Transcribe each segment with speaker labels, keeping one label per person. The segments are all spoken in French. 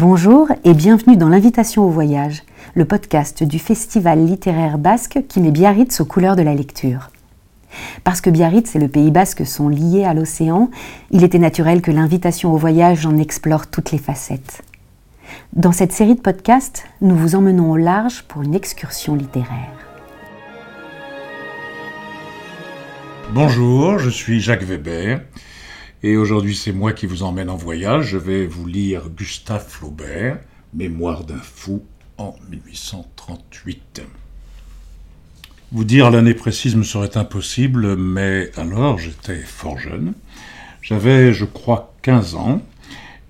Speaker 1: Bonjour et bienvenue dans l'invitation au voyage, le podcast du festival littéraire basque qui met Biarritz aux couleurs de la lecture. Parce que Biarritz et le Pays basque sont liés à l'océan, il était naturel que l'invitation au voyage en explore toutes les facettes. Dans cette série de podcasts, nous vous emmenons au large pour une excursion littéraire.
Speaker 2: Bonjour, je suis Jacques Weber et aujourd'hui c'est moi qui vous emmène en voyage. Je vais vous lire Gustave Flaubert, Mémoire d'un fou en 1838. Vous dire l'année précise me serait impossible, mais alors j'étais fort jeune. J'avais, je crois, 15 ans.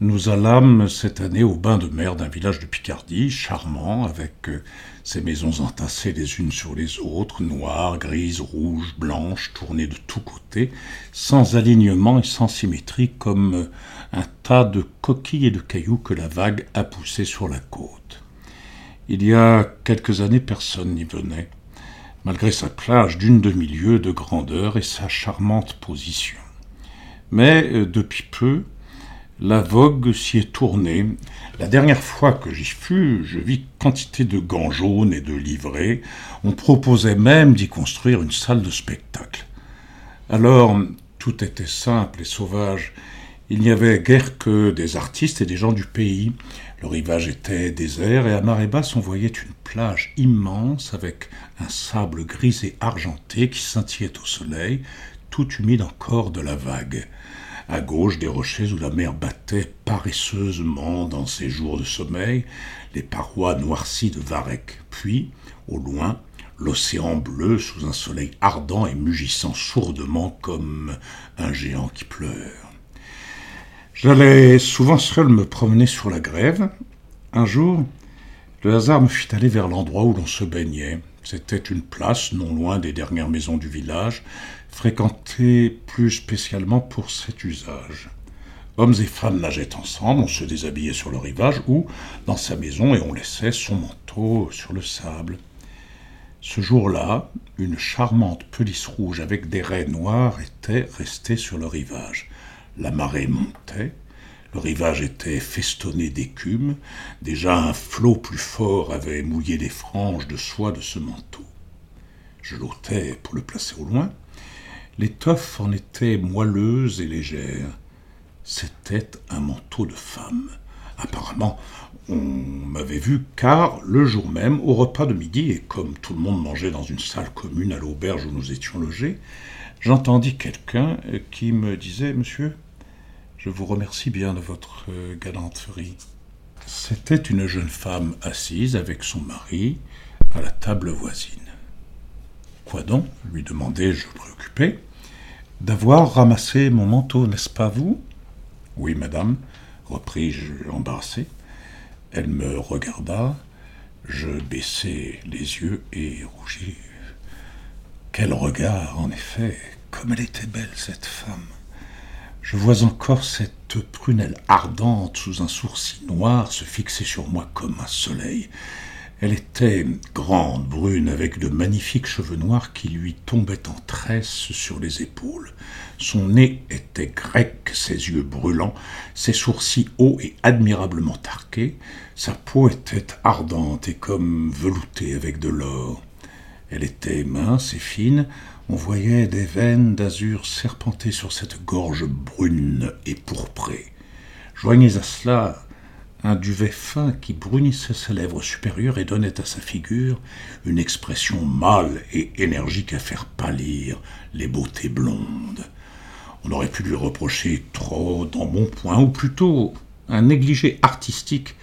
Speaker 2: Nous allâmes cette année au bain de mer d'un village de Picardie, charmant, avec euh, ses maisons entassées les unes sur les autres, noires, grises, rouges, blanches, tournées de tous côtés, sans alignement et sans symétrie, comme euh, un tas de coquilles et de cailloux que la vague a poussés sur la côte. Il y a quelques années, personne n'y venait, malgré sa plage d'une demi-lieue de grandeur et sa charmante position. Mais euh, depuis peu, la vogue s'y est tournée. La dernière fois que j'y fus, je vis quantité de gants jaunes et de livrets. On proposait même d'y construire une salle de spectacle. Alors, tout était simple et sauvage. Il n'y avait guère que des artistes et des gens du pays. Le rivage était désert et à marée basse on voyait une plage immense avec un sable gris et argenté qui scintillait au soleil, tout humide encore de la vague à gauche des rochers où la mer battait paresseusement dans ses jours de sommeil les parois noircies de Varech, puis, au loin, l'océan bleu sous un soleil ardent et mugissant sourdement comme un géant qui pleure. J'allais souvent seul me promener sur la grève. Un jour, le hasard me fit aller vers l'endroit où l'on se baignait. C'était une place non loin des dernières maisons du village, fréquentée plus spécialement pour cet usage. Hommes et femmes nageaient ensemble, on se déshabillait sur le rivage ou dans sa maison et on laissait son manteau sur le sable. Ce jour-là, une charmante pelisse rouge avec des raies noires était restée sur le rivage. La marée montait, le rivage était festonné d'écume, déjà un flot plus fort avait mouillé les franges de soie de ce manteau. Je l'ôtais pour le placer au loin. L'étoffe en était moelleuse et légère. C'était un manteau de femme. Apparemment, on m'avait vu car le jour même, au repas de midi, et comme tout le monde mangeait dans une salle commune à l'auberge où nous étions logés, j'entendis quelqu'un qui me disait Monsieur, je vous remercie bien de votre euh, galanterie. C'était une jeune femme assise avec son mari à la table voisine. Quoi donc lui demandai-je préoccupé. D'avoir ramassé mon manteau, n'est-ce pas vous? Oui, madame, repris-je embarrassé. Elle me regarda, je baissai les yeux et rougis. Quel regard, en effet, comme elle était belle, cette femme. Je vois encore cette prunelle ardente sous un sourcil noir se fixer sur moi comme un soleil. Elle était grande, brune, avec de magnifiques cheveux noirs qui lui tombaient en tresses sur les épaules. Son nez était grec, ses yeux brûlants, ses sourcils hauts et admirablement arqués, sa peau était ardente et comme veloutée avec de l'or. Elle était mince et fine, on voyait des veines d'azur serpenter sur cette gorge brune et pourprée. Joignez à cela un duvet fin qui brunissait ses lèvres supérieures et donnait à sa figure une expression mâle et énergique à faire pâlir les beautés blondes. On aurait pu lui reprocher trop d'embonpoint, ou plutôt un négligé artistique.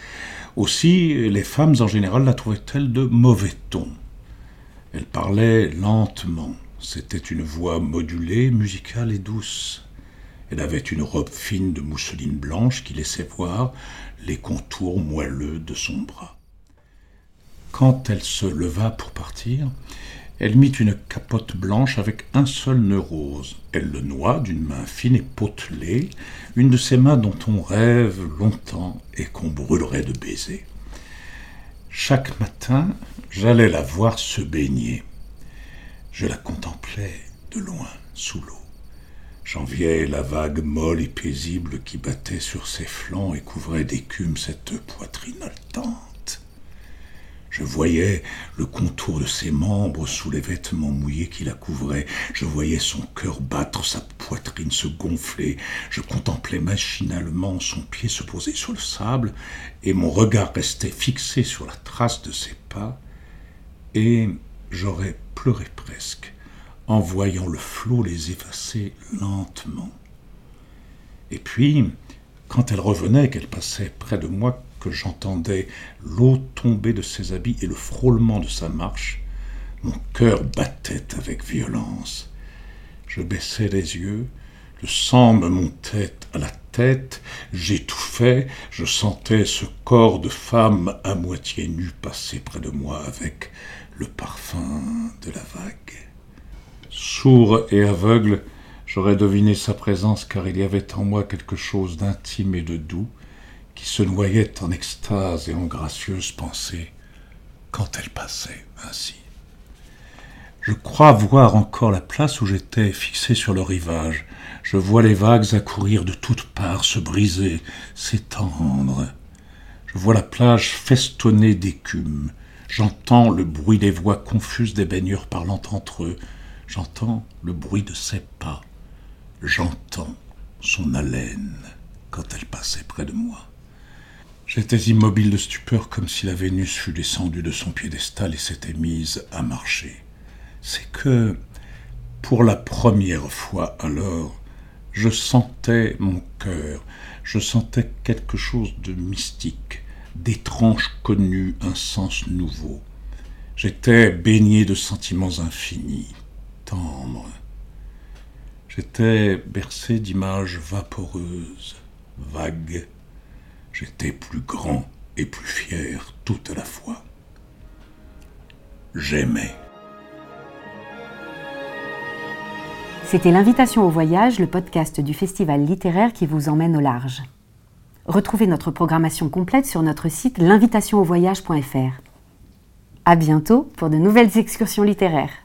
Speaker 2: Aussi, les femmes en général la trouvaient-elles de mauvais ton? Elle parlait lentement, c'était une voix modulée, musicale et douce. Elle avait une robe fine de mousseline blanche qui laissait voir les contours moelleux de son bras. Quand elle se leva pour partir, elle mit une capote blanche avec un seul nœud rose. Elle le noua d'une main fine et potelée, une de ces mains dont on rêve longtemps et qu'on brûlerait de baiser. Chaque matin, j'allais la voir se baigner. Je la contemplais de loin, sous l'eau. J'enviais la vague molle et paisible qui battait sur ses flancs et couvrait d'écume cette poitrine haletante. Je voyais le contour de ses membres sous les vêtements mouillés qui la couvraient. Je voyais son cœur battre, sa poitrine se gonfler. Je contemplais machinalement son pied se poser sur le sable, et mon regard restait fixé sur la trace de ses pas, et j'aurais pleuré presque en voyant le flot les effacer lentement. Et puis, quand elle revenait, qu'elle passait près de moi, que j'entendais l'eau tomber de ses habits et le frôlement de sa marche, mon cœur battait avec violence. Je baissais les yeux, le sang me montait à la j'étouffais, je sentais ce corps de femme à moitié nu passer près de moi avec le parfum de la vague. Sourd et aveugle, j'aurais deviné sa présence car il y avait en moi quelque chose d'intime et de doux qui se noyait en extase et en gracieuse pensée quand elle passait ainsi. Je crois voir encore la place où j'étais fixé sur le rivage. Je vois les vagues accourir de toutes parts, se briser, s'étendre. Je vois la plage festonnée d'écume. J'entends le bruit des voix confuses des baigneurs parlant entre eux. J'entends le bruit de ses pas. J'entends son haleine quand elle passait près de moi. J'étais immobile de stupeur comme si la Vénus fût descendue de son piédestal et s'était mise à marcher. C'est que, pour la première fois alors, je sentais mon cœur, je sentais quelque chose de mystique, d'étrange connu, un sens nouveau. J'étais baigné de sentiments infinis, tendre. J'étais bercé d'images vaporeuses, vagues. J'étais plus grand et plus fier tout à la fois. J'aimais.
Speaker 1: C'était l'invitation au voyage, le podcast du festival littéraire qui vous emmène au large. Retrouvez notre programmation complète sur notre site l'invitationauvoyage.fr. À bientôt pour de nouvelles excursions littéraires.